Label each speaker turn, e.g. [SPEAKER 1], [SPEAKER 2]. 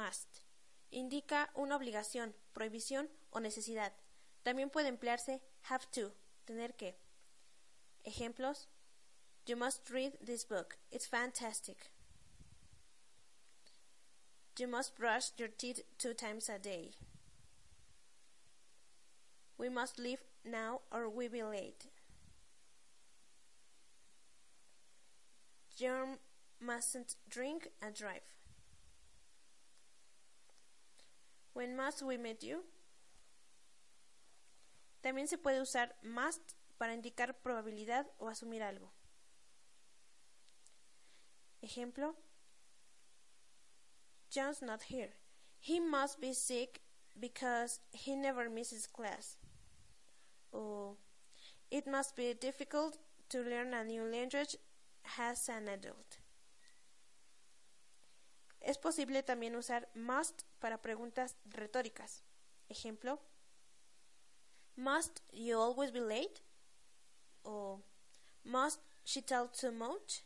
[SPEAKER 1] must. Indica una obligación, prohibición o necesidad. También puede emplearse have to, tener que. Ejemplos: You must read this book. It's fantastic. You must brush your teeth two times a day. We must leave now or we will be late. You mustn't drink and drive. When must we meet you? También se puede usar must para indicar probabilidad o asumir algo. Ejemplo: John's not here. He must be sick because he never misses class. O it must be difficult to learn a new language as an adult. Es posible también usar must para preguntas retóricas. Ejemplo: Must you always be late? O Must she tell too much?